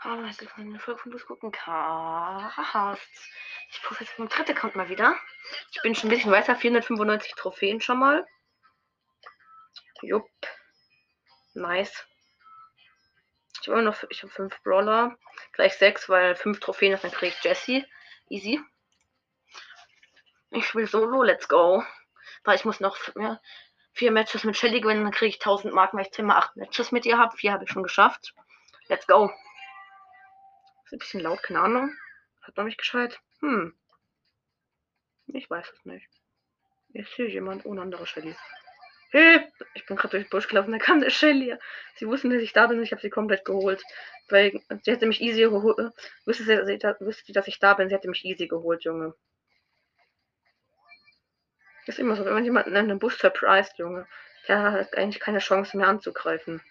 Hallo, herzlich willkommen in der Folge von Bus gucken Cast. Ich probiere jetzt meinen dritten Account mal wieder. Ich bin schon ein bisschen weiter, 495 Trophäen schon mal. Jupp. Nice. Ich habe immer noch, ich habe 5 Brawler. Gleich 6, weil 5 Trophäen, dann kriege ich Jesse. Easy. Ich will Solo, let's go. Weil ich muss noch ja, vier Matches mit Shelly gewinnen, dann kriege ich 1000 Marken, weil ich 10 mal 8 Matches mit ihr habe. Vier habe ich schon geschafft. Let's go. Ist ein bisschen laut, keine Ahnung. Hat noch nicht gescheit. Hm. Ich weiß es nicht. Ist hier jemand ohne andere Shelly? Hey, ich bin gerade durch den Busch gelaufen, da kam eine Shelly. Sie wussten, dass ich da bin und ich habe sie komplett geholt. Weil sie hätte mich easy geholt. Sie, wüsste sie, dass ich da bin, sie hätte mich easy geholt, Junge. Ist immer so, wenn man jemanden in einem Bus surprised, Junge. Der hat eigentlich keine Chance mehr anzugreifen.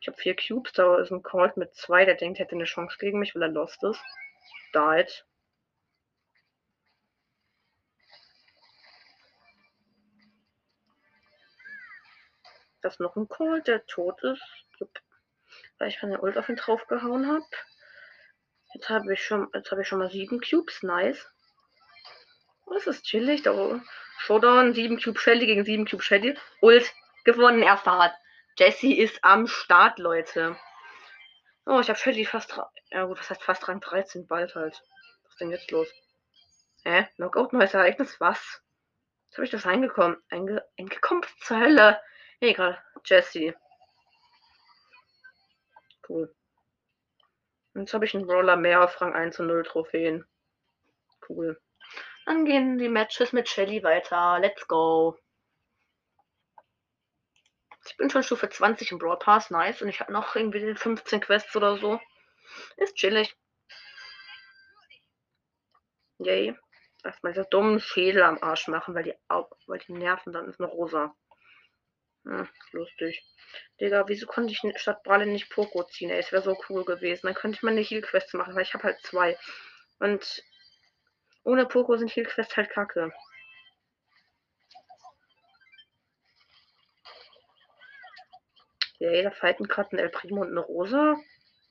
Ich habe vier Cubes, da ist ein Colt mit zwei, der denkt, er hätte eine Chance gegen mich, weil er lost ist. Died. Das ist noch ein Colt, der tot ist. Weil ich meine Ult auf ihn draufgehauen habe. Jetzt habe ich schon, jetzt habe ich schon mal sieben Cubes, nice. Das ist chillig. Da Showdown, 7 Cube Shelly gegen 7 Cube Shelly. Ult gewonnen, erster Hart. Jesse ist am Start, Leute. Oh, ich habe Shelly fast. Ja, gut, was heißt fast Rang 13? Bald halt. Was ist denn jetzt los? Hä? Knockout, neues Ereignis? Was? Jetzt habe ich das reingekommen. Einge eingekommen zur Hölle. Egal. Jesse. Cool. Und jetzt habe ich einen Brawler mehr auf Rang 1 und 0 Trophäen. Cool. Dann gehen die Matches mit Shelly weiter. Let's go. Ich bin schon Stufe 20 im Brawl Pass, nice. Und ich habe noch irgendwie 15 Quests oder so. Ist chillig. Yay. Erstmal diese dummen Schädel am Arsch machen, weil die, weil die nerven. Dann ist noch rosa. Hm, lustig. Digga, wieso konnte ich statt Bralle nicht Poco ziehen? Ey, es wäre so cool gewesen. Dann könnte ich meine Heal-Quests machen, weil ich habe halt zwei. Und ohne Poco sind Heal-Quests halt kacke. Ja, jeder fighten gerade ein El Primo und eine Rosa.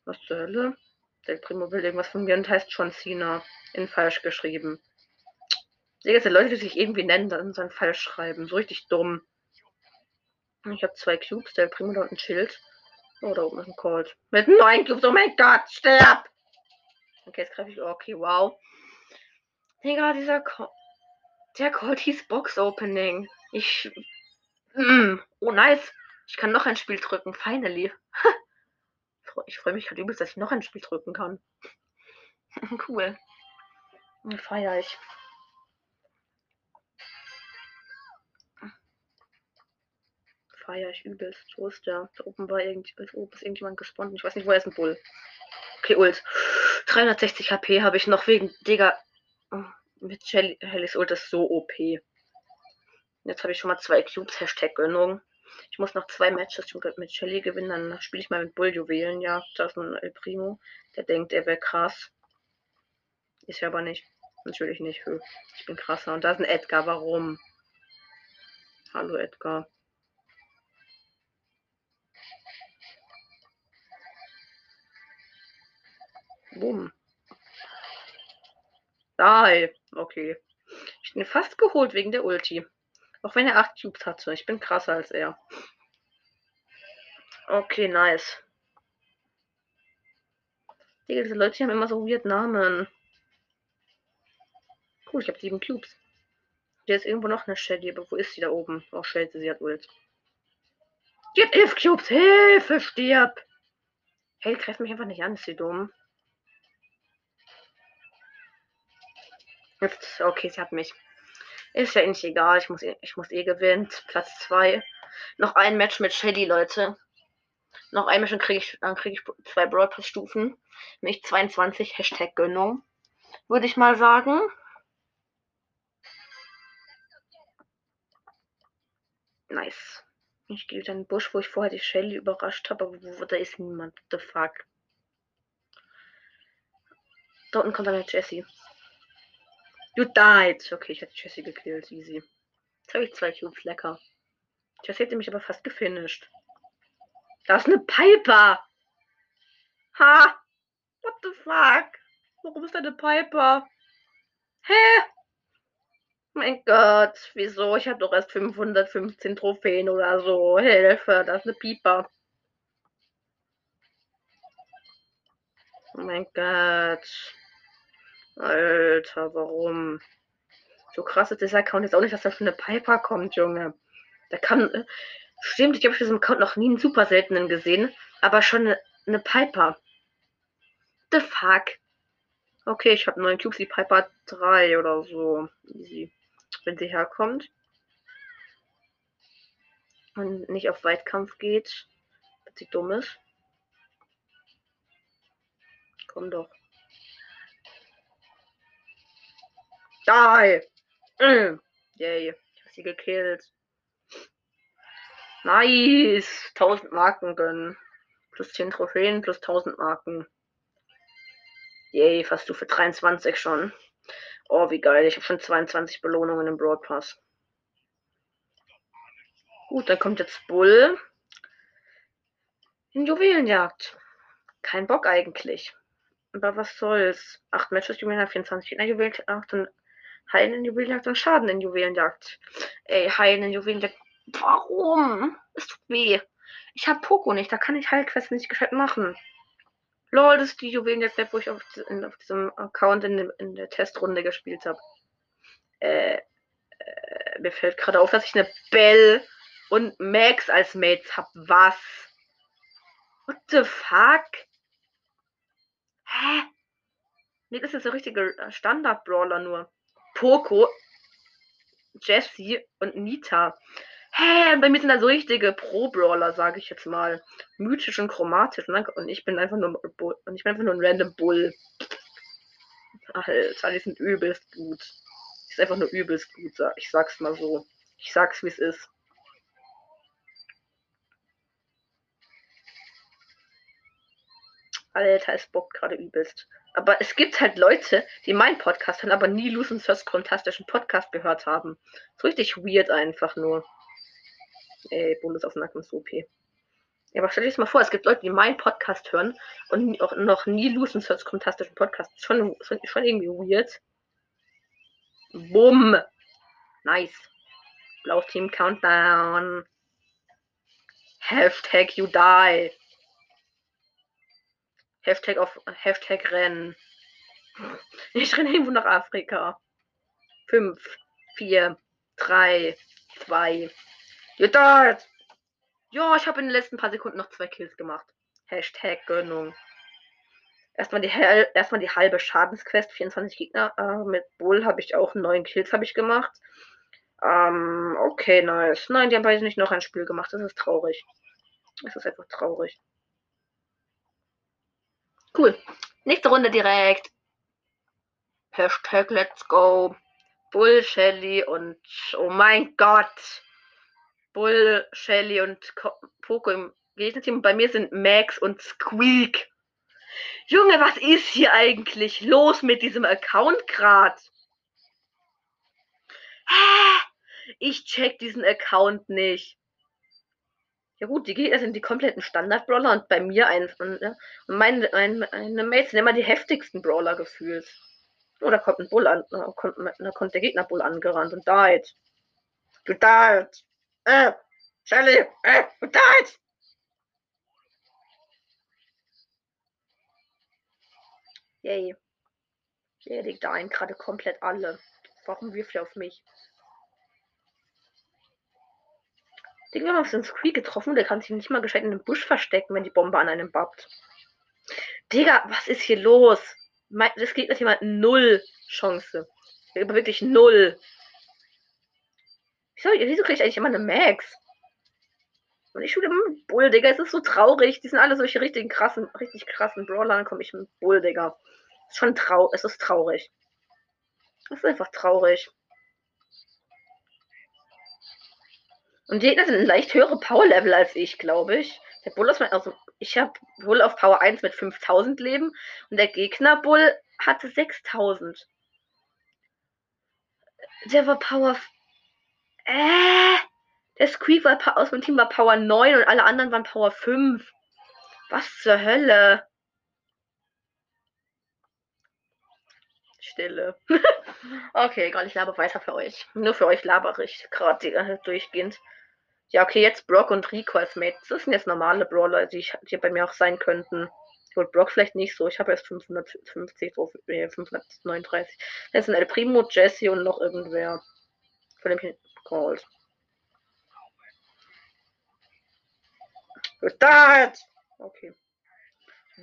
Was zur Hölle? Der Primo will irgendwas von mir und heißt John Cena. In falsch geschrieben. Sehe jetzt Leute, die sich irgendwie nennen, dann dann falsch schreiben. So richtig dumm. Ich habe zwei Cubes, der El Primo da unten chillt. Oh, da oben ist ein Colt. Mit neun Cubes, oh mein Gott, sterb! Okay, jetzt greife ich. Okay, wow. Digga, dieser Co Der Colt hieß Box Opening. Ich. Mm. Oh, nice. Ich kann noch ein Spiel drücken. Finally. ich freue mich gerade übelst, dass ich noch ein Spiel drücken kann. cool. Feier ich. Feier ich übelst. Wo ist der? Da oben war irgend, oben ist irgendjemand gespawnt. Ich weiß nicht, wo er ist ein Bull. Okay, Ult. 360 HP habe ich noch wegen, Digga. Mit Hellys Ult ist so OP. Jetzt habe ich schon mal zwei Cubes. Hashtag Gönnung. Ich muss noch zwei Matches mit Shelly gewinnen, dann spiele ich mal mit Bulljuwelen. Ja, das ist ein El Primo. Der denkt, er wäre krass. Ist ja aber nicht. Natürlich nicht. Ich bin krasser. Und da ist ein Edgar. Warum? Hallo Edgar. Bumm. Die. Okay. Ich bin fast geholt wegen der Ulti. Auch wenn er 8 Cubes hatte. Ich bin krasser als er. Okay, nice. Digga, diese Leute haben immer so weird Namen. Cool, ich habe 7 Cubes. Hier ist irgendwo noch eine Shelly, aber wo ist sie da oben? Oh, Shelly, sie hat Ult. Hat 11 Cubes. Hilfe, stirb! Hey, greift mich einfach nicht an, ist sie dumm. Jetzt, okay, sie hat mich. Ist ja nicht egal. Ich muss, eh, ich muss eh gewinnen. Platz 2. Noch ein Match mit Shelly, Leute. Noch ein Match, dann kriege ich, krieg ich zwei Brawl Pass Stufen. Nämlich 22. Hashtag Gönnung. Würde ich mal sagen. Nice. Ich gehe wieder in den Busch, wo ich vorher die Shelly überrascht habe, aber wo, da ist niemand. What the fuck. Unten kommt dann der Jessie. You died. Okay, ich hatte Jessie gekillt. Easy. Jetzt habe ich zwei Cubes. Lecker. Das hätte mich aber fast gefinisht. Da ist eine Piper. Ha! What the fuck? Warum ist da eine Piper? Hä? Mein Gott, wieso? Ich habe doch erst 515 Trophäen oder so. Hilfe, das ist eine Piper. Oh mein Gott. Alter, warum? So krass ist dieser Account jetzt auch nicht, dass da schon eine Piper kommt, Junge. Da kann. Äh, stimmt, ich habe auf diesem Account noch nie einen super seltenen gesehen, aber schon eine, eine Piper. The fuck? Okay, ich habe neuen Cubes, die Piper 3 oder so. Easy. Wenn sie herkommt. Und nicht auf Weitkampf geht. Dass sie dumm ist. Komm doch. Die! Mm. Yay. Ich hab sie gekillt. Nice! 1000 Marken gönnen. Plus 10 Trophäen, plus 1000 Marken. Yay, fast du für 23 schon. Oh, wie geil. Ich habe schon 22 Belohnungen im Broadpass. Gut, dann kommt jetzt Bull. In Juwelenjagd. Kein Bock eigentlich. Aber was soll's? 8 Matches Juwelenjagd, 24 Gegner Juwelenjagd Heilen in Juwelenjagd und Schaden in Juwelenjagd. Ey, Heilen in Juwelenjagd. Warum? Es tut weh. Ich hab Poco nicht, da kann ich Heilquests nicht gescheit machen. Lol, das ist die Juwelenjagd, wo ich auf, in, auf diesem Account in, in, der Testrunde gespielt habe. Äh, äh, mir fällt gerade auf, dass ich eine Bell und Max als Mates hab. Was? What the fuck? Hä? Nee, das ist der richtige Standard-Brawler nur. Poco, Jesse und Nita. Hä, bei mir sind da so richtige Pro-Brawler, sage ich jetzt mal. Mythisch und chromatisch. Und ich bin einfach nur und ich bin einfach nur ein random Bull. Alter, die sind übelst gut. Die ist einfach nur übelst gut, ich sag's mal so. Ich sag's wie es ist. Alter, es bockt gerade übelst. Aber es gibt halt Leute, die meinen Podcast hören, aber nie Lucens fantastischen Podcast gehört haben. So richtig weird einfach nur. Ey, Bundesaufmerksam ist OP. Ja, aber stell dir das mal vor, es gibt Leute, die meinen Podcast hören und auch noch nie Lucens fantastischen Podcast. Schon, schon, schon irgendwie weird. Bumm. Nice. Blaues Team Countdown. Hashtag you die. Hashtag auf Hashtag Rennen. Ich renne irgendwo nach Afrika. 5, 4, 3, 2. Gedart! Ja, ich habe in den letzten paar Sekunden noch zwei Kills gemacht. Hashtag Gönnung. Erstmal die, erstmal die halbe Schadensquest, 24 Gegner. Äh, mit Bull habe ich auch neun Kills habe ich gemacht. Ähm, okay, nice. Nein, die haben beide nicht noch ein Spiel gemacht. Das ist traurig. Das ist einfach traurig. Cool. Nächste Runde direkt. Hashtag Let's Go. Bull, Shelly und oh mein Gott. Bull, Shelly und Poco im Gegnerteam. Bei mir sind Max und Squeak. Junge, was ist hier eigentlich los mit diesem Account grad? Ich check diesen Account nicht. Ja gut, die Gegner sind die kompletten Standard-Brawler und bei mir ein. Ne? und meine, meine, meine Mates sind immer die heftigsten Brawler gefühlt. Oh, da kommt ein Bull an. Da kommt, da kommt der Gegner Bull angerannt und died. Du died. Äh, Shelly, äh, du died. Yay. Der liegt ein gerade komplett alle. Warum wirft er auf mich? Den haben wir den Squeak getroffen. Der kann sich nicht mal gescheit in den Busch verstecken, wenn die Bombe an einem babbt. Digga, was ist hier los? Das geht jemand null Chance. Wirklich null. Wieso, wieso kriege ich eigentlich immer eine Max? Und ich spiele mit Bull, Digga. Es ist so traurig. Die sind alle solche richtigen krassen, richtig krassen Brawler. Dann komme ich mit Bull, Digga. Es ist schon traurig. Es ist traurig. Es ist einfach traurig. Und die Gegner sind leicht höhere Power-Level als ich, glaube ich. Der Bull mein, also ich habe Bull auf Power 1 mit 5000 Leben und der Gegner Bull hatte 6000. Der war Power. Äh, Der Squeak war aus dem Team war Power 9 und alle anderen waren Power 5. Was zur Hölle? Stille. okay, egal, ich laber weiter für euch. Nur für euch labere ich gerade durchgehend. Ja, okay, jetzt Brock und Rico als Mates. Das sind jetzt normale Brawler, die, ich, die bei mir auch sein könnten. Gut, Brock vielleicht nicht so. Ich habe erst 550, so, äh, 539. Das sind El Primo, Jesse und noch irgendwer. Von dem called. Start! Okay.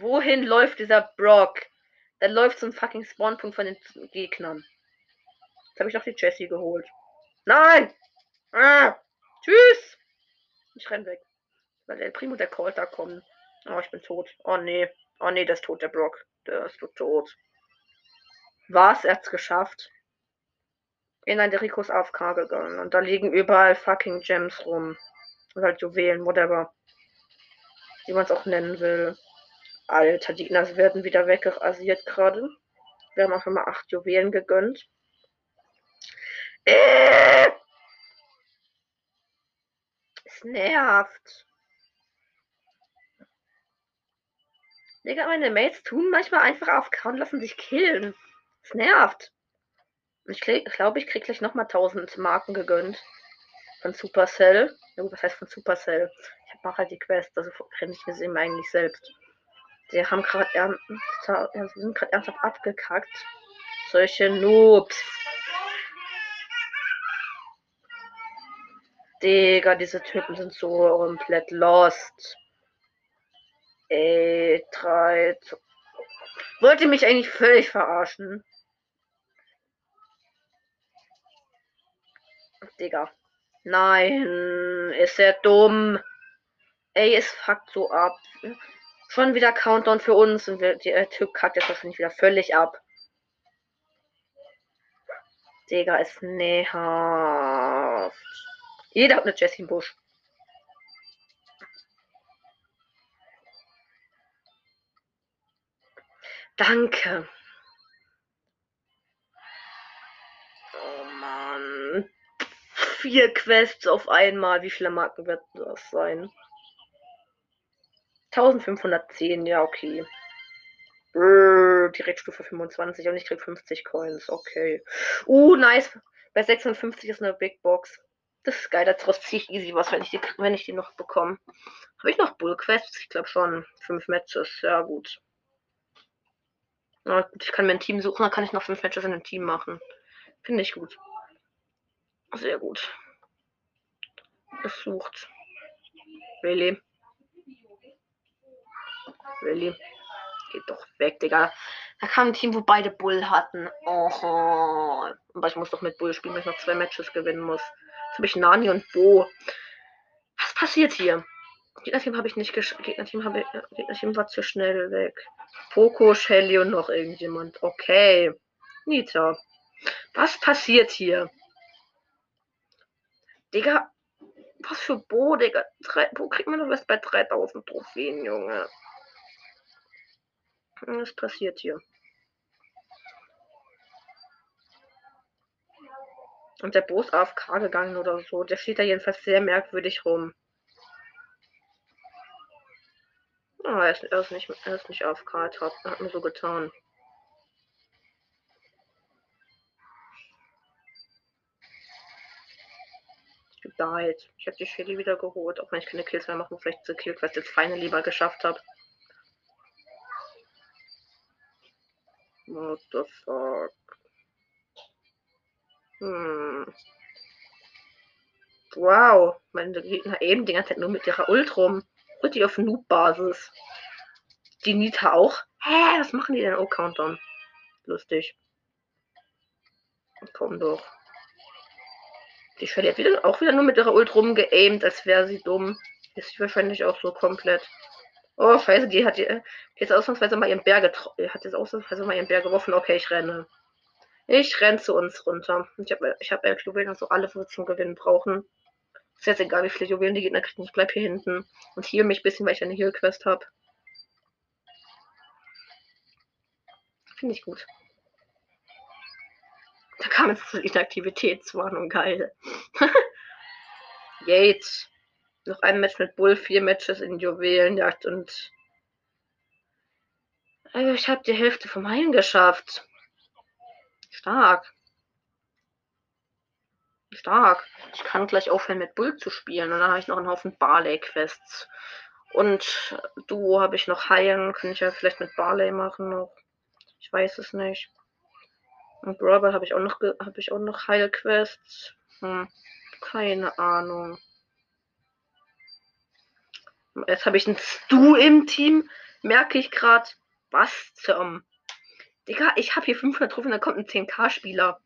Wohin läuft dieser Brock? Der läuft zum fucking Spawnpunkt von den Gegnern. Jetzt habe ich noch die Jessie geholt. Nein! Ah! Tschüss! Ich renn weg. Weil der Primo der Colt da kommt. Oh, ich bin tot. Oh nee. Oh nee, der ist tot, der Brock. Der ist tot. Was? Er hat's geschafft. In ein Rico ist AFK gegangen. Und da liegen überall fucking Gems rum. Und halt Juwelen, whatever. Wie man es auch nennen will. Alter, die Gegner werden wieder wegrasiert gerade. Wir haben auch immer acht Juwelen gegönnt. Äh! Nervt. Digga, meine Mates tun manchmal einfach auf und lassen sich killen. Es nervt. Ich glaube, ich krieg gleich nochmal 1000 Marken gegönnt. Von Supercell. Was heißt von Supercell? Ich mache halt die Quest, also kenne ich das eben eigentlich selbst. Die haben gerade sind gerade ernsthaft abgekackt. Solche Noobs. Digga, diese Typen sind so komplett lost. Ey, drei. Wollte mich eigentlich völlig verarschen. Digga. Nein, ist er dumm. Ey, es fuckt so ab. Schon wieder Countdown für uns und der Typ kackt jetzt wahrscheinlich wieder völlig ab. Digga, ist nervt. Jeder hat eine Jessie Busch. Danke. Oh Mann. Vier Quests auf einmal. Wie viele Marken wird das sein? 1510, ja, okay. Brrr, Direktstufe 25 und ich krieg 50 Coins. Okay. Uh, nice. Bei 56 ist eine Big Box. Das ist geil, daraus ziehe ich easy was, wenn ich die, wenn ich die noch bekomme. Habe ich noch Bull Quests? Ich glaube schon. Fünf Matches, ja gut. Na gut, ich kann mir ein Team suchen, dann kann ich noch fünf Matches in einem Team machen. Finde ich gut. Sehr gut. Es sucht. Really? Really? Geht doch weg, Digga. Da kam ein Team, wo beide Bull hatten. Oh. Aber ich muss doch mit Bull spielen, weil ich noch zwei Matches gewinnen muss. Ich Nani und Bo. Was passiert hier? Gegnerteam habe ich nicht gesch Gegnerteam, habe ich, Gegnerteam war zu schnell weg. Poco, Shelly und noch irgendjemand. Okay. Nita. Was passiert hier? Digga. Was für Bo, Digga. Drei, wo kriegt man doch was bei 3000 Trophäen, Junge? Was passiert hier? Und der Bo AFK gegangen oder so. Der steht da jedenfalls sehr merkwürdig rum. Ah, er ist, er ist nicht, er ist nicht AFK, er hat, mir so getan. Died. Ich habe die Shelly wieder geholt, auch wenn ich keine Kills mehr machen, vielleicht zu Kill, was jetzt feine lieber geschafft habe. What the fuck? Hm. Wow, meine Gegner eben die ganze Zeit nur mit ihrer Ult rum. Und die auf Noob-Basis. Die Nita auch? Hä, was machen die denn? Oh, Countdown. Lustig. Komm doch. Die Shelly hat wieder, auch wieder nur mit ihrer Ult rumgeaimt, als wäre sie dumm. Ist sie wahrscheinlich auch so komplett. Oh, scheiße, die hat jetzt ausnahmsweise mal ihren Bär getroffen. Hat jetzt ausnahmsweise mal ihren Bär geworfen. Okay, ich renne. Ich renne zu uns runter. Ich habe ich hab elf Juwelen, also alle, was wir zum Gewinnen brauchen. Ist jetzt egal, wie viele Juwelen die Gegner kriegen. Ich bleib hier hinten und heal mich ein bisschen, weil ich eine Heal-Quest habe. Finde ich gut. Da kam jetzt so Inaktivitätswarnung, geil. Yates. Noch ein Match mit Bull, vier Matches in Juwelenjagd und also ich habe die Hälfte vom Heilen geschafft. Stark. Stark. Ich kann gleich aufhören mit Bull zu spielen und dann habe ich noch einen Haufen Barley-Quests. Und Duo habe ich noch heilen. Kann ich ja vielleicht mit Barley machen noch. Ich weiß es nicht. Und Brawl habe ich auch noch habe ich auch noch Heilquests. Hm. Keine Ahnung. Jetzt habe ich einen Stu im Team. Merke ich gerade. Was zum. Digga, ich habe hier 500 Trophäen, da kommt ein 10k-Spieler.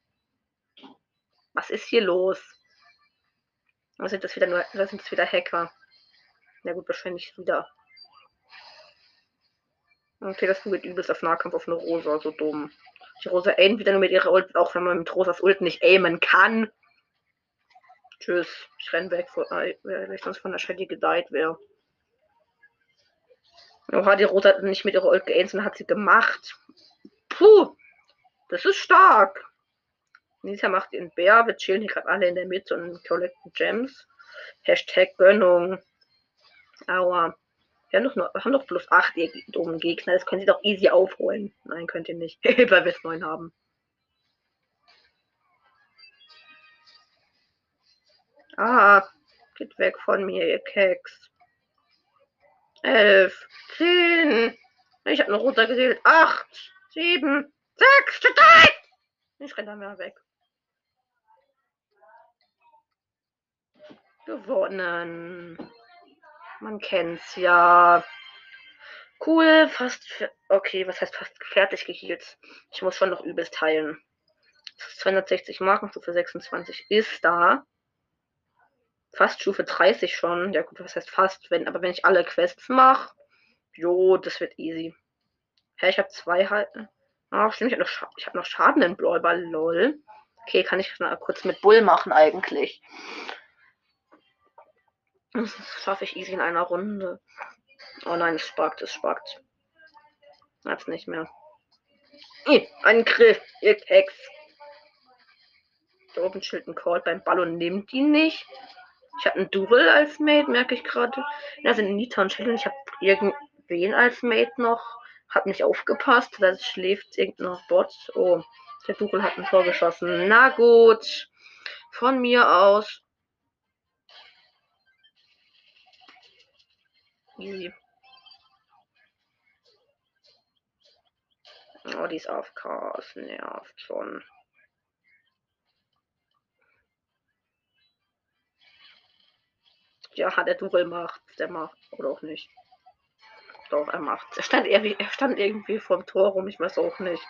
Was ist hier los? Oder sind das wieder nur, oder sind das wieder Hacker? Na gut, wahrscheinlich wieder. Okay, das geht übelst auf Nahkampf auf eine Rosa, so dumm. Die Rosa aimt wieder nur mit ihrer Ult, auch wenn man mit Rosas Ult nicht aimen kann. Tschüss. Ich renn weg, äh, weil ich sonst von der Shady gedeiht wäre. Oha, die Rosa hat nicht mit ihrer Ult geaimt, sondern hat sie gemacht. Puh. Das ist stark. Nisa macht den Bär. Wir chillen hier gerade alle in der Mitte und collecten Gems. Hashtag Gönnung. Aua. Wir haben doch, nur, haben doch plus 8 dummen Gegner. Das können sie doch easy aufholen. Nein, könnt ihr nicht. Weil wir es 9 haben. Ah, geht weg von mir, ihr Keks. 11, 10. Ich habe noch runtergezählt. 8, 7, 6, 3. Ich renne da mehr weg. Gewonnen. Man kennt's ja. Cool, fast. Okay, was heißt fast fertig gehielt? Ich muss schon noch übelst teilen. 260 Marken, Stufe 26 ist da. Fast Stufe 30 schon. Ja gut, was heißt fast, wenn, aber wenn ich alle Quests mache, jo, das wird easy. Hä, ich habe zwei halt. Ah, stimmt, ich habe noch, hab noch Schaden in Brawlball, lol. Okay, kann ich mal kurz mit Bull machen eigentlich. Das schaffe ich easy in einer Runde. Oh nein, es spackt, es spackt. Hat's nicht mehr. I, ein Griff, ihr Hex. Da oben chillt ein Call beim Ball und nimmt ihn nicht. Ich habe einen Duel als Mate, merke ich gerade. Da sind Nita und Shelly und ich habe irgendwen als Mate noch. Hab nicht aufgepasst, da schläft irgendein Bot. Oh, der Duel hat ein Tor geschossen. Na gut. Von mir aus Easy. Oh, die ist auf Chaos. Nervt schon. Ja, der Durel macht. Der macht. Oder auch nicht. Doch, er macht. Er stand, irgendwie, er stand irgendwie vom Tor rum. Ich weiß auch nicht.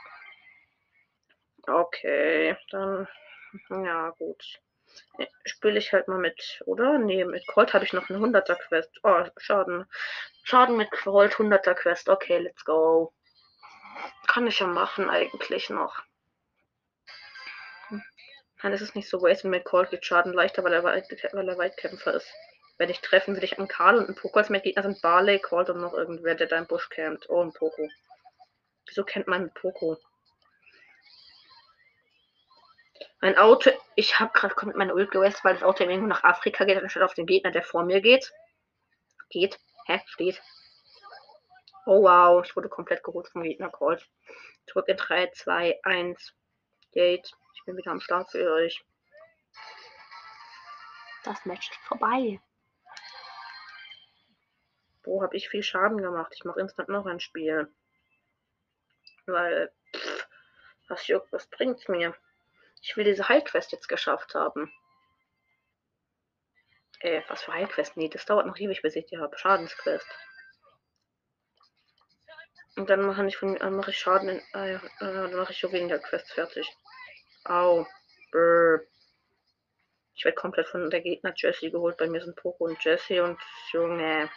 Okay, dann. Ja, gut. Spiele ich halt mal mit, oder? Nee, mit Colt habe ich noch eine 100er Quest. Oh, Schaden. Schaden mit Colt, 100er Quest. Okay, let's go. Kann ich ja machen eigentlich noch. Dann ist es nicht so waste, mit Colt geht Schaden leichter, weil er, Weit weil er Weitkämpfer ist. Wenn ich treffen, will ich an Karl und ein Poko als mein Gegner sind Barley, Colt und noch irgendwer, der da im Busch campt. Oh, ein Poko. Wieso kennt man Poko? Mein Auto, ich habe gerade komplett meine Ult gewestet, weil das Auto irgendwo nach Afrika geht, anstatt auf den Gegner, der vor mir geht. Geht. Hä? Steht. Oh wow, ich wurde komplett geholt vom Gegner Call. Zurück in 3, 2, 1. Gate. Ich bin wieder am Start für euch. Das Match ist vorbei. Wo habe ich viel Schaden gemacht? Ich mache instant noch ein Spiel. Weil, pff, was juckt, was bringt's mir? Ich will diese Heilquest jetzt geschafft haben. Äh, was für Heilquest? Nee, das dauert noch ewig, bis ich die habe. Schadensquest. Und dann mache ich, von, ich Schaden in, äh, äh, dann mache ich so weniger Quests fertig. Au. Brr. Ich werde komplett von der Gegner Jesse geholt. Bei mir sind Poco und Jesse und Junge.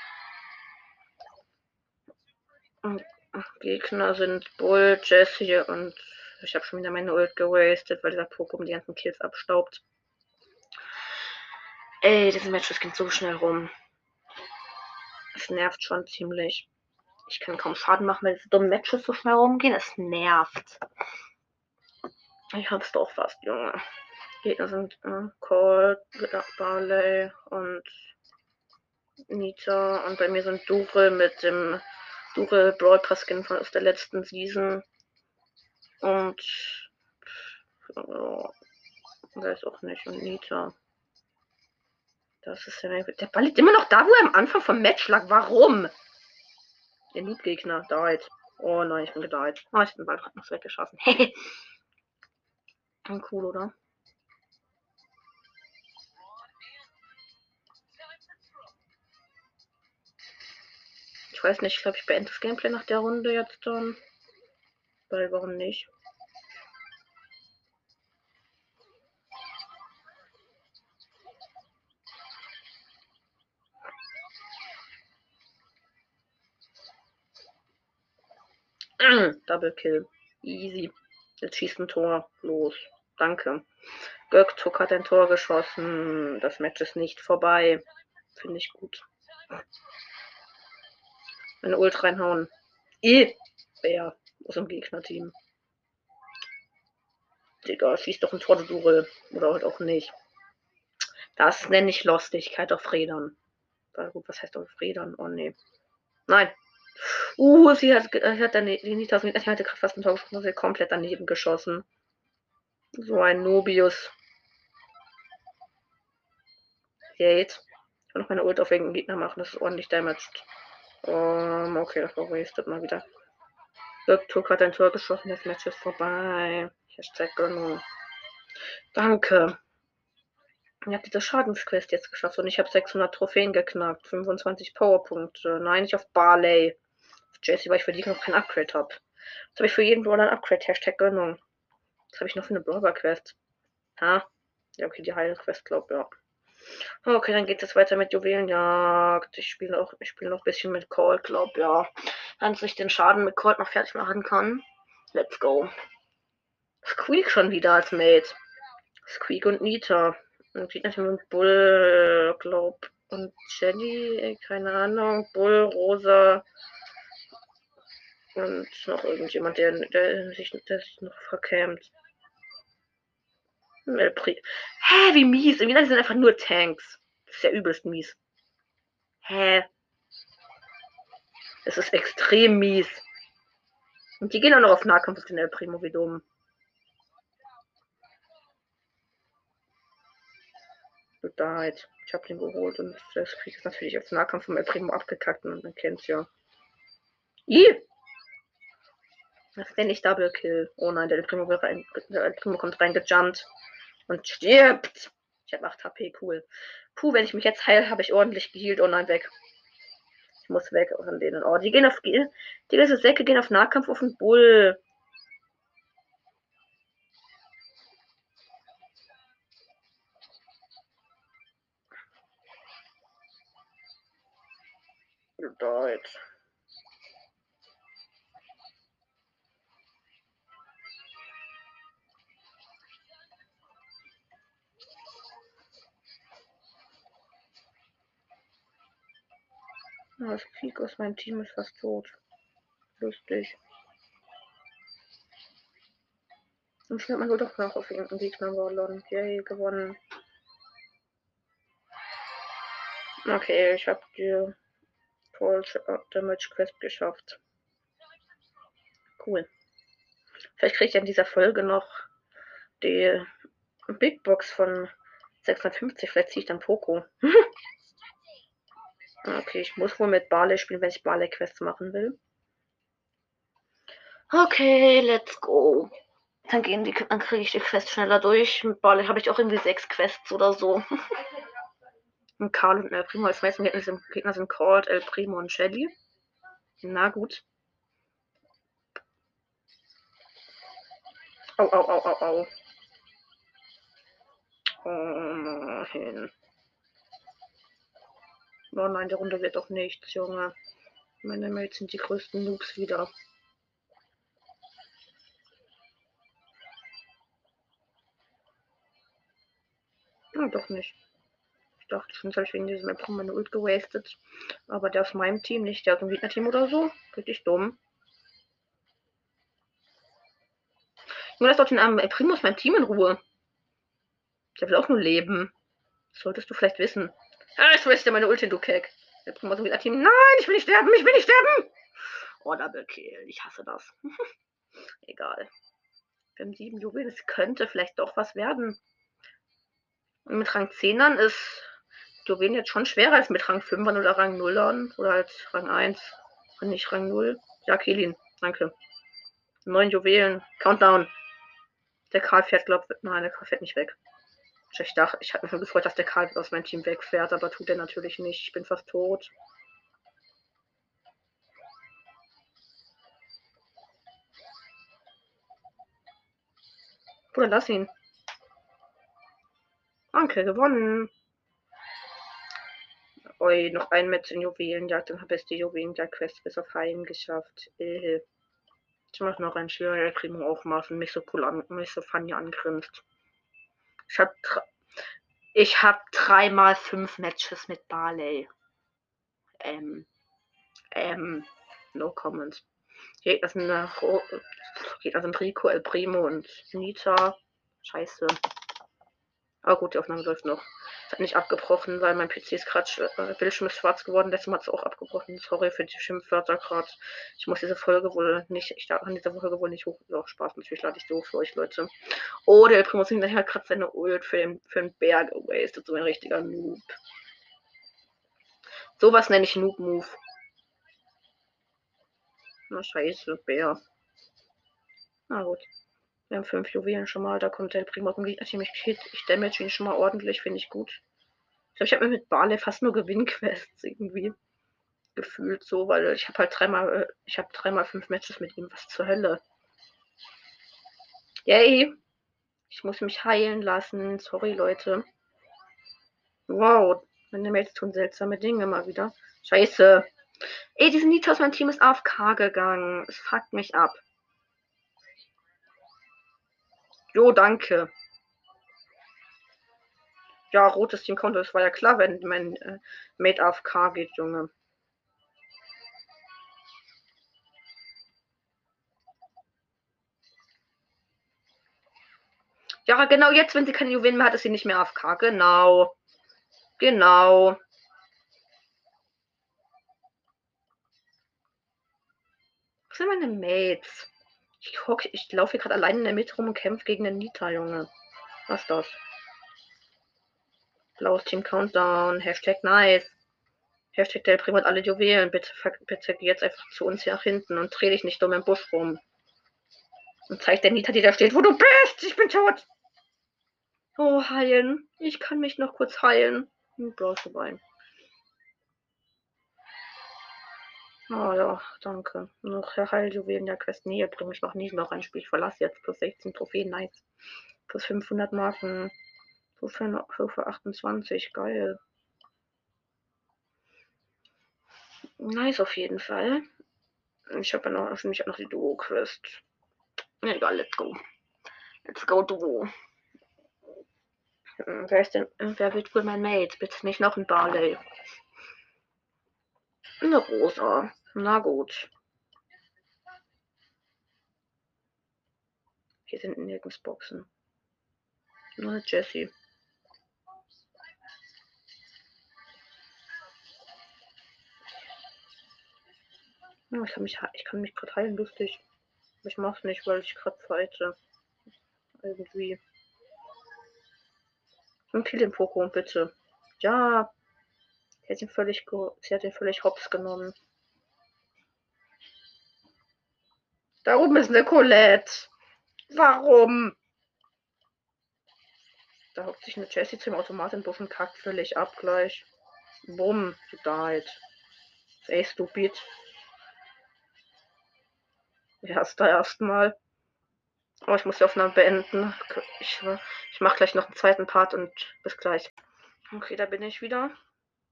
Gegner sind Bull, Jesse und ich habe schon wieder meine Ult gewastet, weil dieser Pokémon die ganzen Kills abstaubt. Ey, das geht so schnell rum. Es nervt schon ziemlich. Ich kann kaum Schaden machen, weil diese dummen Matches so schnell rumgehen. Es nervt. Ich hab's doch fast, Junge. Gegner sind äh, Cold, Barley und Nita. Und bei mir sind Dure mit dem Dure Brawl Pass Skin aus der letzten Season. Und ja, weiß auch nicht. Und Nita. Das ist ja. Der Ball liegt immer noch da, wo er am Anfang vom Match lag. Warum? Der Noob-Gegner died. Oh nein, ich bin gedeiht. Oh, ich bin bald noch weggeschossen. cool, oder? Weiß nicht, ich glaube, ich beende das Gameplay nach der Runde jetzt dann. Weil, warum nicht? Double Kill. Easy. Jetzt schießt ein Tor. Los. Danke. Göktuk hat ein Tor geschossen. Das Match ist nicht vorbei. Finde ich gut. Eine Ult reinhauen. Eh. Wer aus dem Gegnerteam. Digga, schießt doch ein Tor, du Dure. Oder halt auch nicht. Das nenne ich Lostigkeit auf Rädern. Gut, was heißt auf Rädern? Oh nee. Nein, Uh, sie hat, äh, hat dann die Nitas mit, ich hatte gerade fast einen Tor geschossen, sie komplett daneben geschossen. So ein Nobius. Jetzt. Ich will noch meine Ult auf irgendeinen Gegner machen, das ist ordentlich damaged. Um, okay, das war wasted mal wieder. Rückzug hat ein Tor geschossen, das Match ist vorbei. Hashtag Gönnung. Danke. Ich habe diese Schadensquest jetzt geschafft und ich habe 600 Trophäen geknackt, 25 Powerpunkte. Nein, nicht auf Barley. Jesse, weil ich für die noch kein Upgrade habe. Jetzt habe ich für jeden Brawler ein Upgrade. Hashtag Gönnung. Was habe ich noch für eine Brawler-Quest? Ha? Ja, okay, die Heil-Quest, glaube ja. Okay, dann geht es weiter mit Juwelenjagd. Ich spiele auch, ich noch ein bisschen mit Colt, glaube ja. Dann ich den Schaden mit Colt noch fertig machen kann. Let's go. Squeak schon wieder als Mate. Squeak und Nita. Und Gegner mit Bull, glaub. Und Jenny, keine Ahnung. Bull, Rosa, und noch irgendjemand, der, der sich der noch verkämmt. Hä, wie mies. Irgendwie sind einfach nur Tanks. Das ist ja übelst mies. Hä? Es ist extrem mies. Und die gehen auch noch auf Nahkampf auf den El Primo wie dumm. Died. Ich hab den geholt und das Krieg ist natürlich auf Nahkampf vom El Primo abgekackt und man kennt's ja. Ih! Das nenne ich Double Kill. Oh nein, der Primo, rein, der Primo kommt reingejumpt und stirbt. Ich habe 8 HP, cool. Puh, wenn ich mich jetzt heile, habe ich ordentlich geheilt. Oh nein, weg. Ich muss weg von denen. Oh, die gehen auf. Die ganze Säcke gehen auf Nahkampf auf den Bull. Deutsch. Das Krieg aus meinem Team ist fast tot. Lustig. Und schnell man nur doch noch auf irgendeinen Gegner Warlon. Yay, gewonnen. Okay, ich habe die Full Damage Quest geschafft. Cool. Vielleicht kriege ich in dieser Folge noch die Big Box von 650. Vielleicht ziehe ich dann Poco. Okay, ich muss wohl mit Barley spielen, wenn ich Barley-Quests machen will. Okay, let's go. Dann gehen die, dann kriege ich die Quests schneller durch. Mit Barley habe ich auch irgendwie sechs Quests oder so. und Karl und El Primo als meisten Gegner sind, Gegner sind Called, El Primo und Shelly. Na gut. Au, au, au, au, au. Oh nein. Oh nein, der Runde wird doch nichts, Junge. Meine Mates sind die größten Noobs wieder. Ja, doch nicht. Ich dachte schon, ich wegen diesem Map meine Ult gewastet. Aber der aus meinem Team, nicht der aus dem Gegner-Team oder so. Richtig dumm. Nur lass doch den armen Primus mein Team in Ruhe. Der will auch nur leben. Das solltest du vielleicht wissen. Ah, ich ja meine Ulti, du Keck. Der Primo so wieder Team. Nein, ich will nicht sterben, ich will nicht sterben. Oh, Double Kill. Ich hasse das. Egal. Wir haben sieben Juwelen. Es könnte vielleicht doch was werden. Und mit Rang 10ern ist Juwelen jetzt schon schwerer als mit Rang 5ern oder Rang 0ern oder als Rang 1. Und nicht Rang 0. Ja, Kelin. Danke. Neun Juwelen. Countdown. Der Karl fährt, glaubt, nein, der Karl fährt nicht weg. Ich dachte, ich hatte mich gefreut, dass der Karl aus meinem Team wegfährt, aber tut er natürlich nicht. Ich bin fast tot. Bruder, lass ihn. Danke, gewonnen. Oi, noch ein Match in Juwelenjagd, dann habe ich die Juwelenjagd-Quest bis auf Heim geschafft. Äh. Ich mach noch ein schwerer Primo aufmachen, mich so cool an, mich so funny angrinst. Ich hab, ich hab dreimal fünf Matches mit Barley. Ähm, ähm, no comments. Gegner sind, Gegner sind Rico, El Primo und Nita. Scheiße. Aber gut, die Aufnahme läuft noch. Es hat nicht abgebrochen, weil mein PC ist gerade äh, Bildschirm ist schwarz geworden. Letztes Mal hat es auch abgebrochen. Sorry für die Schimpfwörter gerade. Ich muss diese Folge wohl nicht, ich darf an dieser Folge wohl nicht hoch. Doch, Spaß, natürlich lade ich hoch für euch, Leute. Oh, der Primo der hat gerade seine Ult für den, für den Berg gewastet. So ein richtiger Noob. Sowas nenne ich Noob-Move. Na, scheiße, Bär. Na gut. Wir haben fünf Juwelen schon mal. Da kommt der Primo aus dem Gegner-Team. Ich, ich damage ihn schon mal ordentlich. Finde ich gut. Ich glaube, ich habe mir mit Barley fast nur Gewinnquests irgendwie gefühlt so, weil ich habe halt dreimal, äh, ich habe dreimal fünf Matches mit ihm. Was zur Hölle? Yay! Ich muss mich heilen lassen. Sorry, Leute. Wow, meine Mates tun seltsame Dinge mal wieder. Scheiße. Ey, diese Nita aus meinem Team ist AFK gegangen. Es fuckt mich ab. Jo, danke. Ja, rotes Team Counter, das war ja klar, wenn mein äh, Mate AFK geht, Junge. Ja, genau jetzt, wenn sie keine Juwelen mehr hat, ist sie nicht mehr AFK. Genau. Genau. Was sind meine Mates? Ich, hock, ich laufe hier gerade allein in der Mitte rum und kämpfe gegen den Nita, Junge. Was ist das? Blaues Team Countdown. Hashtag nice. Hashtag der Primo alle Juwelen. Bitte, bitte geh jetzt einfach zu uns hier nach hinten und dreh dich nicht dumm im Busch rum. Und zeig der Nita, die da steht, wo du bist. Ich bin tot. Oh, heilen. Ich kann mich noch kurz heilen. Hm, Brawl vorbei. Oh ja, danke. Noch Heiljuwelen der Quest näher bringen. Ich noch nie noch ein Spiel. Ich verlasse jetzt. Plus 16 Trophäen, nice. Plus 500 Marken. Für, für 28, geil. Nice auf jeden Fall. Ich habe ja noch, für mich auch noch die Duo-Quest. Egal, let's go. Let's go, Duo. Hm, wer ist denn, wer wird wohl mein Mate? Bitte nicht noch ein Barley. Eine Rosa. Na gut. Hier sind nirgends Boxen. Nur Jessie. ich kann mich, ich kann mich gerade heilen, lustig. Ich mach's nicht, weil ich gerade fighte. Irgendwie. Und kill den Pokémon bitte. Ja, Sie hat ihn völlig, sie hat ihn völlig hops genommen. Da oben ist eine Colette. Warum? Da hockt sich eine Jessie zum Automatenbuff und kackt völlig ab gleich. Bumm, sie died. Ey, stupid. Erster erstmal. Aber oh, ich muss die Aufnahme beenden. Ich, ich mache gleich noch einen zweiten Part und bis gleich. Okay, da bin ich wieder.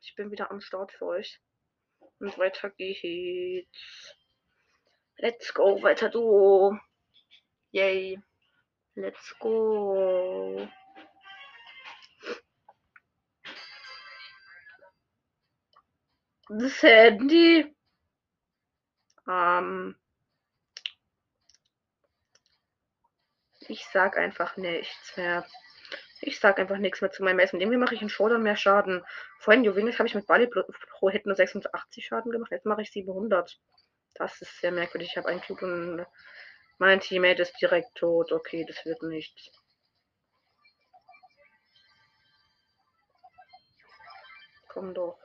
Ich bin wieder am Start für euch. Und weiter geht's. Let's go, weiter du. Yay. Let's go. Das Handy. Ähm. Ich sag einfach nichts mehr. Ich sag einfach nichts mehr zu meinem Essen. Irgendwie mache ich in Showdown mehr Schaden. Vorhin Juwenis habe ich mit Bali pro Hit nur 86 Schaden gemacht. Jetzt mache ich 700. Das ist sehr merkwürdig. Ich habe einen Cube und mein Teammate ist direkt tot. Okay, das wird nichts. Komm doch.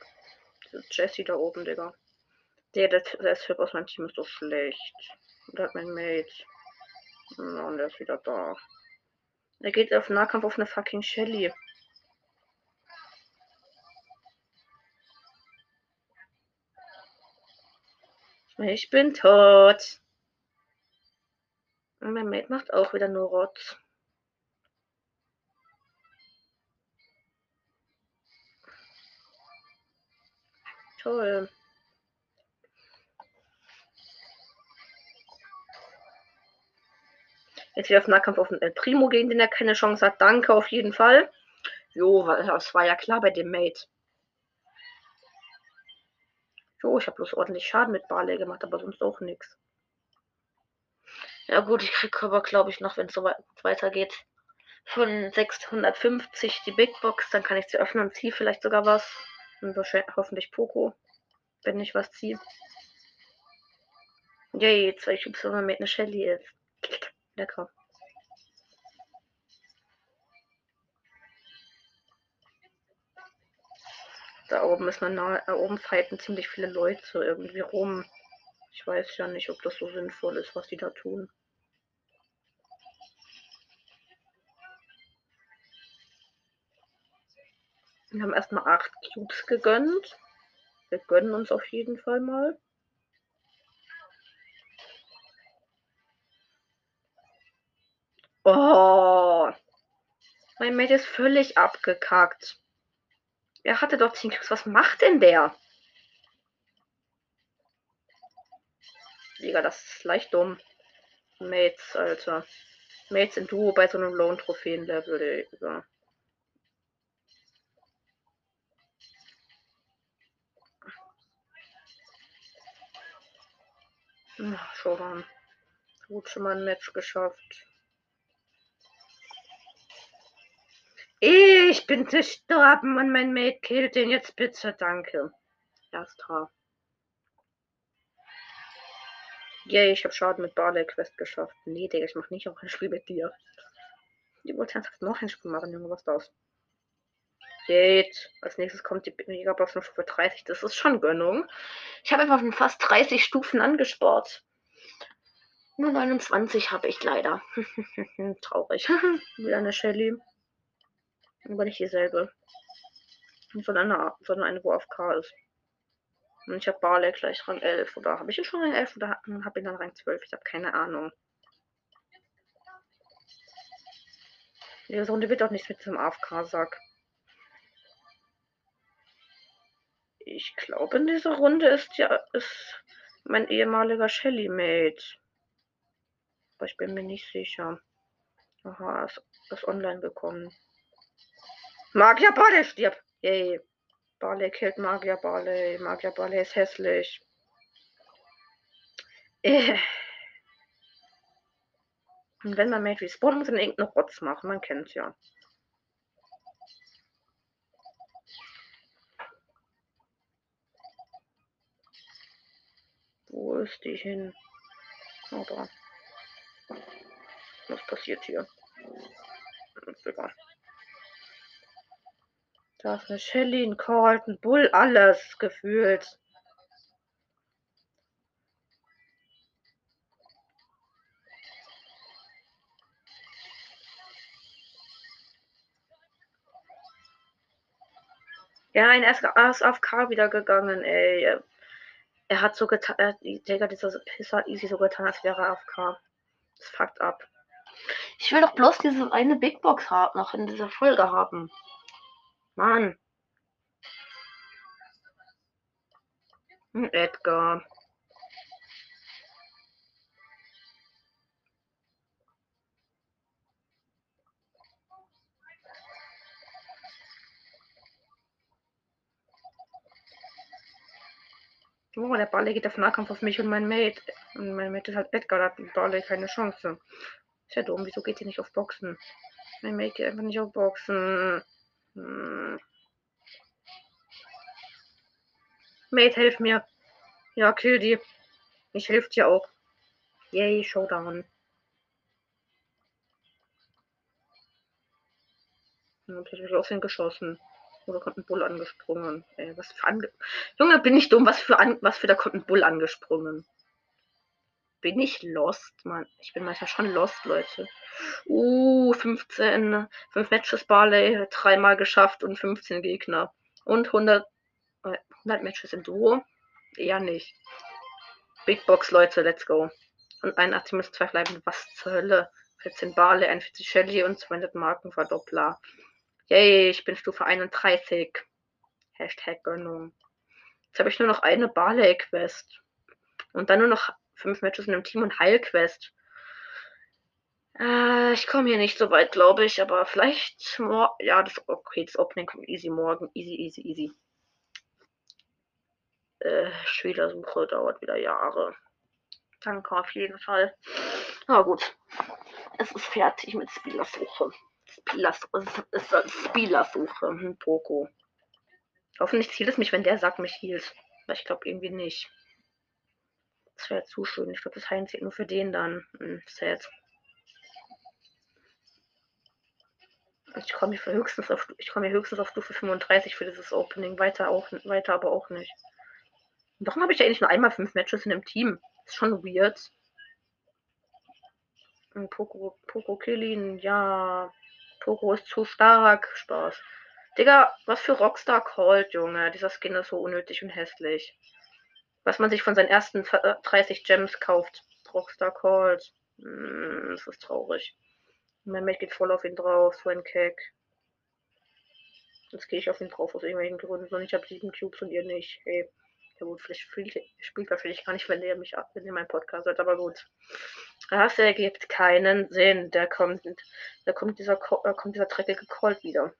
Jesse da oben, Digga. Der, der, der ist aus meinem Team ist so schlecht. Und hat mein Mate. Ja, und der ist wieder da. Er geht auf Nahkampf auf eine fucking Shelly. Ich bin tot. Und mein Mate macht auch wieder nur Rotz. Toll. Jetzt wieder auf Nahkampf auf den El Primo gehen, den er keine Chance hat. Danke auf jeden Fall. Jo, das war ja klar bei dem Mate. Jo, ich habe bloß ordentlich Schaden mit Barley gemacht, aber sonst auch nichts. Ja gut, ich kriege aber glaube ich noch, wenn es so weitergeht, von 650 die Big Box, dann kann ich sie öffnen und ziehe vielleicht sogar was. Und hoffentlich Poco, wenn ich was ziehe. Yay, zwei Cubes mit einer Shelly ist. Lecker. Da oben ist man nahe, da oben fighten ziemlich viele Leute irgendwie rum. Ich weiß ja nicht, ob das so sinnvoll ist, was die da tun. Wir haben erstmal acht Cubes gegönnt. Wir gönnen uns auf jeden Fall mal. Oh. Mein Mate ist völlig abgekackt. Er hatte doch 10 Cubes. Was macht denn der? Digga, das ist leicht dumm. Mates, Alter. Mates in Duo bei so einem Lone-Trophäen-Level, Digga. Ach, schon. Gut, schon mal ein Match geschafft. Ich bin gestorben und mein Mate killt den jetzt bitte, danke. Erster. Yay, ich habe Schaden mit Barley Quest geschafft. Nee, Digga, ich mach nicht auch ein Spiel mit dir. Die wollte ernsthaft noch ein Spiel machen, Junge, was das? Geht. Als nächstes kommt die Megabox auf Stufe 30. Das ist schon Gönnung. Ich habe einfach schon fast 30 Stufen angespart. Nur 29 habe ich leider. Traurig. Wieder eine Shelly. Aber nicht dieselbe. Sondern eine, sondern eine, wo AFK ist. Und ich habe Barley gleich Rang 11. Oder habe ich ihn schon Rang 11 oder habe ich dann Rang 12? Ich habe keine Ahnung. Diese Runde wird auch nichts mit diesem AFK-Sack. Ich glaube, in dieser Runde ist ja ist mein ehemaliger Shelly-Mate. Aber ich bin mir nicht sicher. Aha, ist, ist online gekommen. Magier Barley stirbt. Yay. Barley killt Magier Barley. Magier Barley ist hässlich. Äh. Und wenn man Mate respawnen muss, dann irgendeine Rotz machen. Man kennt's ja. Wo ist die hin? Aber. Was passiert hier? Ist egal. Da ist eine Shelly, ein Colt, ein Bull, alles gefühlt. Ja, ein ist auf K wieder gegangen, ey. Er hat so getan, äh, Digga, dieser Pisser easy so getan, als wäre er AFK. Das fuckt ab. Ich will doch bloß diese eine Big Box noch in dieser Folge haben. Mann. Hm, Edgar. Oh, der Balle geht auf Nahkampf auf mich und mein Mate. Und mein Mate ist halt Edgar, da hat Balle keine Chance. Ist ja dumm, wieso geht ihr nicht auf Boxen? Ich make einfach nicht auf Boxen. Mate, hilf mir. Ja, kill die. Ich hilf dir auch. Yay, Showdown. Hm, ich habe aus geschossen. Oder kommt ein Bull angesprungen. Ey, was für ange Junge, bin ich dumm. Was für an was für da kommt ein Bull angesprungen. Bin ich lost, Mann? Ich bin manchmal schon lost, Leute. Uh, 15. 5 Matches Barley, dreimal geschafft und 15 Gegner. Und 100, 100 äh, Matches im Duo? Eher nicht. Big Box, Leute, let's go. Und 81 minus 2 bleiben. Was zur Hölle? 14 Barley, 41 Shelly und 200 Markenverdoppler. Yay, ich bin Stufe 31. Hashtag Gönnung. Jetzt habe ich nur noch eine Barley-Quest. Und dann nur noch fünf Matches in einem Team und Heilquest. Äh, ich komme hier nicht so weit, glaube ich, aber vielleicht. Ja, das, okay, das Opening kommt easy morgen. Easy, easy, easy. Äh, Spielersuche dauert wieder Jahre. Danke auf jeden Fall. Aber gut. Es ist fertig mit Spielersuche. Spielersuche. Spielersuche. Hm, Poco. Hoffentlich zielt es mich, wenn der sagt, mich hielt. Aber ich glaube irgendwie nicht. Das wäre zu schön. Ich glaube, das heilen zählt nur für den dann. Hm, sad. Ich komme hier höchstens auf ich komme hier höchstens auf Stufe 35 für dieses Opening. Weiter auch weiter aber auch nicht. Warum habe ich eigentlich nur einmal fünf Matches in einem Team? Ist schon weird. Und Poco, Poco Killin, ja. Poco ist zu stark. Spaß. Digga, was für Rockstar Cold, Junge. Dieser Skin ist so unnötig und hässlich. Was man sich von seinen ersten 30 Gems kauft. Rockstar Cold. Hm, das ist traurig. Mein Mate geht voll auf ihn drauf, so ein Keck. Jetzt gehe ich auf ihn drauf aus irgendwelchen Gründen und ich habe sieben Cubes und ihr nicht. Hey. Ja gut, vielleicht spielt, spielt wahrscheinlich gar nicht, wenn ihr mich ab, wenn ihr meinen Podcast hört, aber gut. Das ergibt keinen Sinn. Da kommt, da kommt dieser, da kommt dieser dreckige Colt wieder.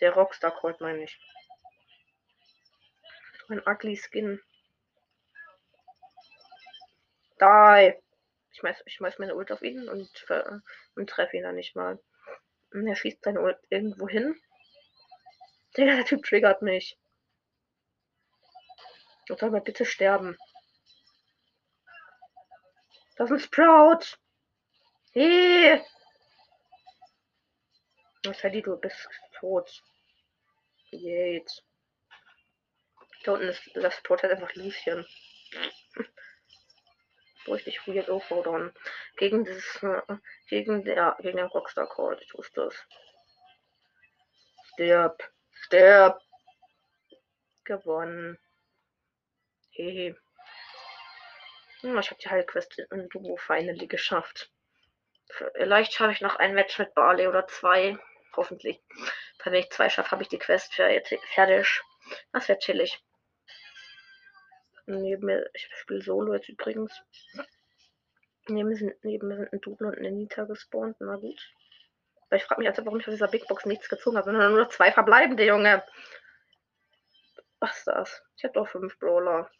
Der Rockstar Colt meine ich. Ein ugly Skin. Die. Ich schmeiß, ich schmeiß meine Ult auf ihn und, und treffe ihn dann nicht mal. Und er schießt seine Ult irgendwo hin. Der Typ triggert mich. Und soll mal bitte sterben. Das ist Sprout. Hey. Sally, du bist tot. Jetzt. Da unten ist das Sprout hat einfach Lieschen richtig weird auffordern. Gegen dieses, gegen der, gegen den Rockstar Call. Ich wusste es. Stirb. Stirb. Gewonnen. Hehe. Hm, ich habe die Heilquest in Duo Finally geschafft. Vielleicht schaffe ich noch ein Match mit Barley oder zwei. Hoffentlich. Wenn ich zwei schaffe, habe ich die Quest fertig. Das wäre chillig. Ich spiele Solo jetzt übrigens. Neben mir sind, neben mir sind ein Double und eine Nita gespawnt. Na gut. Aber ich frage mich also, warum ich aus dieser Big Box nichts gezogen habe, sondern nur noch zwei verbleibende, Junge. Was ist das? Ich habe doch fünf Brawler.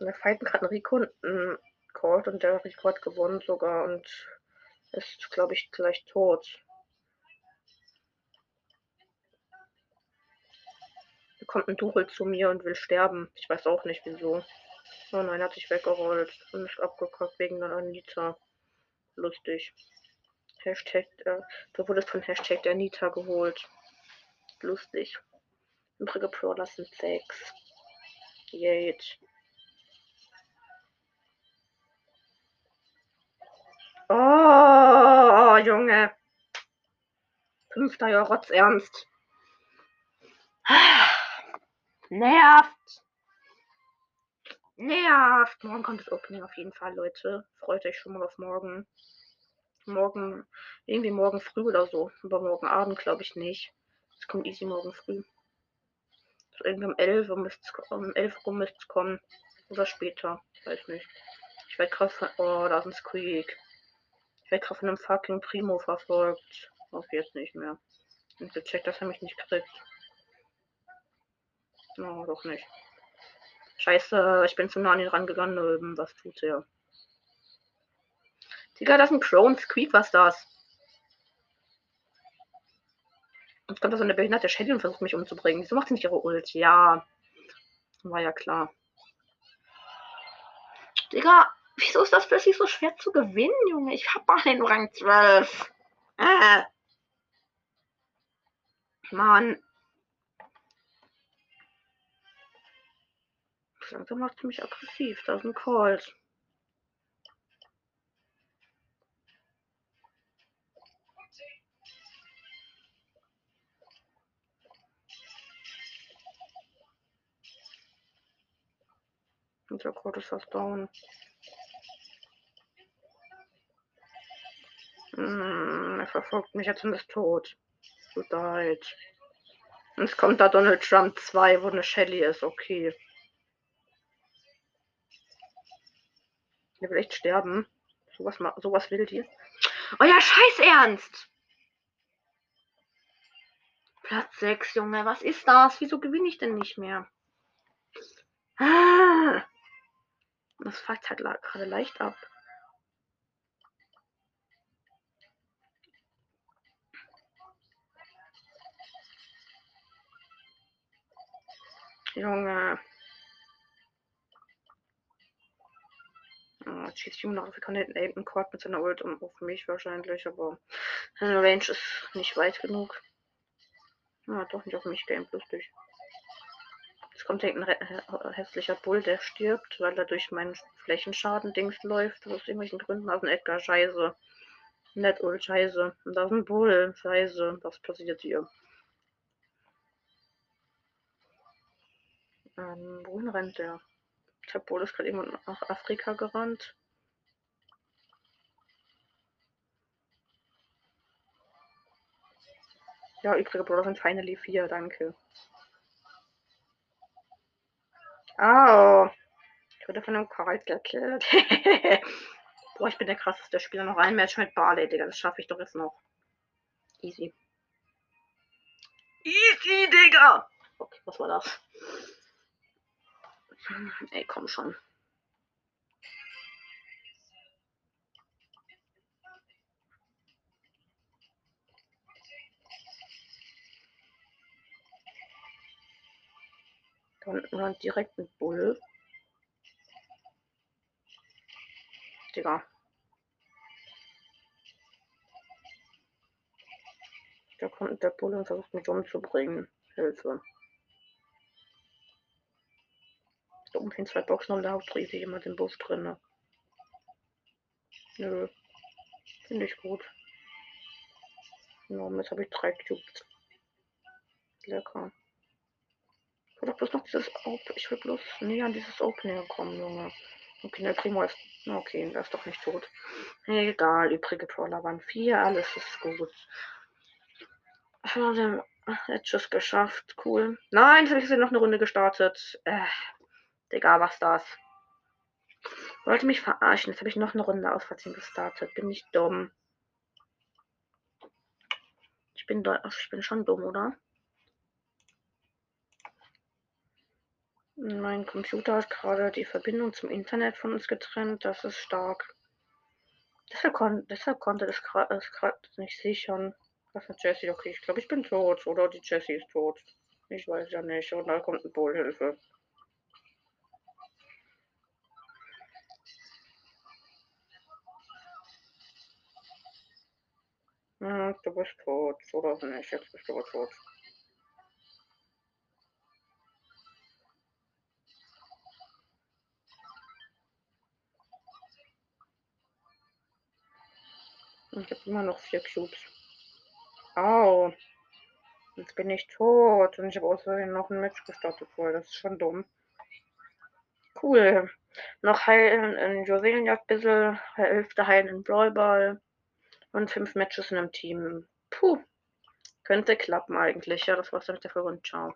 Wir fighten gerade einen Rico und der Rico hat gewonnen sogar und ist, glaube ich, gleich tot. kommt ein Duchel zu mir und will sterben. Ich weiß auch nicht wieso. Oh nein, hat sich weggerollt und ist abgekackt wegen einer Anita. Lustig. Hashtag, äh, du wurdest von Hashtag der Anita geholt. Lustig. Übrige Brawler sind sechs. Jetzt. Oh, Junge. Fünfter Jahr Rotzernst. Nervt. Nervt. Morgen kommt das Opening auf jeden Fall, Leute. Freut euch schon mal auf morgen. Morgen, irgendwie morgen früh oder so. Aber morgen Abend glaube ich nicht. Es kommt easy morgen früh. So irgendwie um 11 Uhr müsste es um 11 Uhr müsste es kommen. Oder später. Weiß nicht. Ich werde von. Oh, da ist ein Squeak. Ich werde von einem fucking Primo verfolgt. Auf jetzt nicht mehr. Und gecheckt, dass er mich nicht kriegt. No, doch nicht. Scheiße, ich bin zu nah an ihn rangegangen. Was tut er? Digga, das ist ein Crown Squeak, was das? Jetzt kommt da so eine behinderte Shelly und versucht mich umzubringen. Wieso macht sie nicht ihre Ult? Ja. War ja klar. Digga, wieso ist das plötzlich so schwer zu gewinnen, Junge? Ich hab mal den Rang 12. Äh. Mann. Langsam macht mich aggressiv. Da ein Colt. Unser Code ist fast down. Er verfolgt mich jetzt und ist tot. So leid. Es kommt da Donald Trump 2, wo eine Shelly ist. Okay. Der will echt sterben. Sowas, sowas will die. Ja, scheiß Ernst! Platz 6, Junge. Was ist das? Wieso gewinne ich denn nicht mehr? Ah! Das fuckt halt gerade leicht ab. Junge. Oh, schießt Junge nach können hinten Quad mit seiner Ult und auf mich wahrscheinlich, aber seine Range ist nicht weit genug. Ja, doch nicht auf mich, Game lustig. Es kommt ein hässlicher Bull, der stirbt, weil er durch meinen Flächenschaden-Dings läuft. Aus irgendwelchen Gründen. Also ein Edgar, scheiße. Nett, Ult, scheiße. Und da ist ein Bull, scheiße. Was passiert hier? Ähm, wohin rennt der? Bull ist gerade irgendwo nach Afrika gerannt. Ja, übrige Brawler sind finally 4, danke. Oh. Ich wurde von einem Colt gekillt. Boah, ich bin der krasseste Spieler. Noch ein Match mit Barley, Digga. Das schaffe ich doch jetzt noch. Easy. Easy, Digga! Okay, was war das? Ey, komm schon. Da unten war direkt ein Bull. Digga. Da kommt der Bull und versucht mich umzubringen. Hilfe. Da oben sind zwei Boxen und da dreht sich jemand im Bus drin. Nö. Finde ich gut. No, jetzt habe ich drei Cubes. Lecker. Ich will doch bloß noch dieses Open. Ich will bloß näher an dieses Opening kommen, Junge. Okay, der Primo ist. Okay, der ist doch nicht tot. Egal, übrige Troller waren vier, alles ist gut. Schade, Edges geschafft, cool. Nein, jetzt habe ich noch eine Runde gestartet. Äh, Digga, was das? Wollte mich verarschen. Jetzt habe ich noch eine Runde aus Versehen gestartet. Bin ich dumm. Ich bin, ich bin schon dumm, oder? Mein Computer hat gerade die Verbindung zum Internet von uns getrennt. Das ist stark. Deshalb, kon deshalb konnte das gerade nicht sichern. Was mit Jessie? Okay, ich glaube, ich bin tot. Oder die Jessie ist tot. Ich weiß ja nicht. Und da kommt eine Bullhilfe. Hm, du bist tot. Oder nicht? Jetzt bist du aber tot. Ich habe immer noch vier Cubes. Au. Jetzt bin ich tot und ich habe außerdem noch ein Match gestartet vorher. Das ist schon dumm. Cool. Noch heilen in Joselenjagd ein bisschen, Hälfte heilen in Brawlball und fünf Matches in einem Team. Puh. Könnte klappen eigentlich. Ja, das war's dann mit der Folge und ciao.